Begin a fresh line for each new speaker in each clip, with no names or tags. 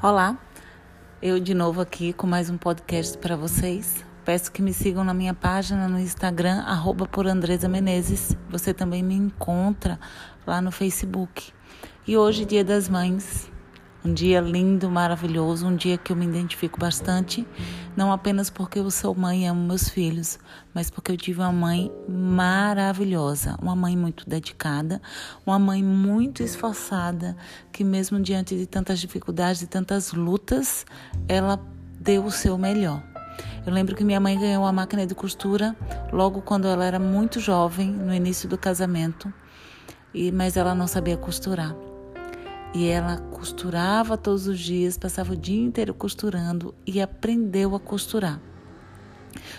Olá, eu de novo aqui com mais um podcast para vocês. Peço que me sigam na minha página no Instagram, arroba por Andresa Menezes. Você também me encontra lá no Facebook. E hoje, Dia das Mães, um dia lindo, maravilhoso, um dia que eu me identifico bastante, não apenas porque eu sou mãe e amo meus filhos, mas porque eu tive uma mãe maravilhosa, uma mãe muito dedicada, uma mãe muito esforçada, que mesmo diante de tantas dificuldades e tantas lutas, ela deu o seu melhor. Eu lembro que minha mãe ganhou uma máquina de costura logo quando ela era muito jovem, no início do casamento, e mas ela não sabia costurar. E ela costurava todos os dias, passava o dia inteiro costurando e aprendeu a costurar.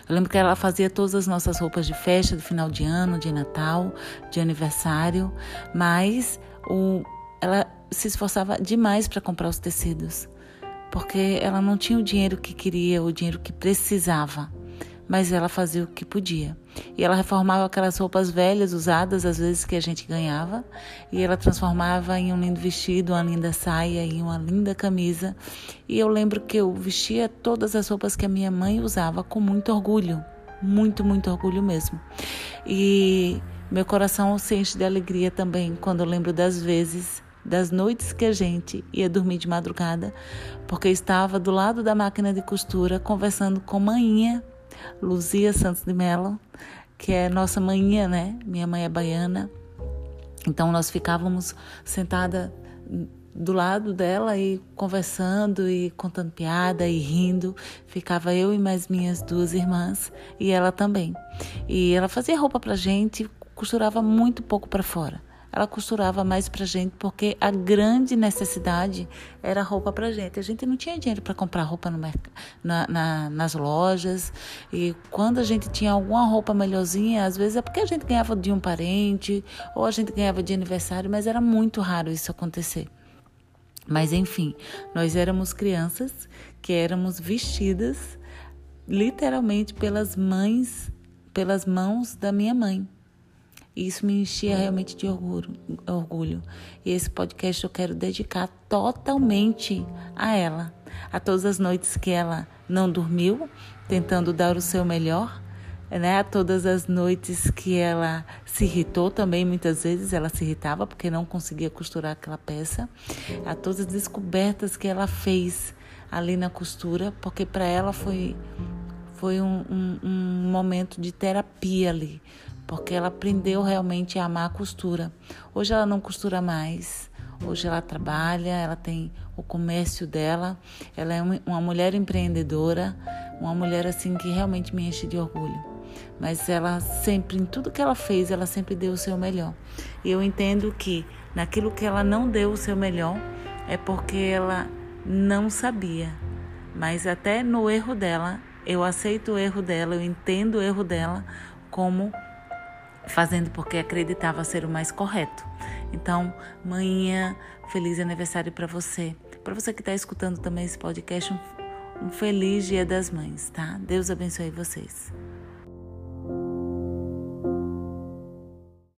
Eu lembro que ela fazia todas as nossas roupas de festa, de final de ano, de Natal, de aniversário, mas o, ela se esforçava demais para comprar os tecidos, porque ela não tinha o dinheiro que queria, o dinheiro que precisava mas ela fazia o que podia. E ela reformava aquelas roupas velhas, usadas, às vezes que a gente ganhava, e ela transformava em um lindo vestido, uma linda saia, em uma linda camisa. E eu lembro que eu vestia todas as roupas que a minha mãe usava com muito orgulho, muito, muito orgulho mesmo. E meu coração se enche de alegria também quando eu lembro das vezes das noites que a gente ia dormir de madrugada, porque estava do lado da máquina de costura conversando com manhinha Luzia Santos de Mello, que é nossa manhã, né? Minha mãe é baiana. Então nós ficávamos sentada do lado dela e conversando e contando piada e rindo. Ficava eu e mais minhas duas irmãs e ela também. E ela fazia roupa pra gente, costurava muito pouco para fora ela costurava mais pra gente porque a grande necessidade era roupa pra gente. A gente não tinha dinheiro para comprar roupa no na, na, nas lojas e quando a gente tinha alguma roupa melhorzinha, às vezes é porque a gente ganhava de um parente ou a gente ganhava de aniversário, mas era muito raro isso acontecer. Mas enfim, nós éramos crianças que éramos vestidas literalmente pelas mães, pelas mãos da minha mãe. E isso me enchia realmente de orgulho, orgulho. E esse podcast eu quero dedicar totalmente a ela. A todas as noites que ela não dormiu, tentando dar o seu melhor. Né? A todas as noites que ela se irritou também, muitas vezes ela se irritava porque não conseguia costurar aquela peça. A todas as descobertas que ela fez ali na costura, porque para ela foi, foi um, um, um momento de terapia ali porque ela aprendeu realmente a amar a costura. Hoje ela não costura mais. Hoje ela trabalha, ela tem o comércio dela. Ela é uma mulher empreendedora, uma mulher assim que realmente me enche de orgulho. Mas ela sempre, em tudo que ela fez, ela sempre deu o seu melhor. E eu entendo que naquilo que ela não deu o seu melhor é porque ela não sabia. Mas até no erro dela, eu aceito o erro dela, eu entendo o erro dela como fazendo porque acreditava ser o mais correto. Então, manhã, feliz aniversário para você. Para você que está escutando também esse podcast, um, um feliz Dia das Mães, tá? Deus abençoe vocês.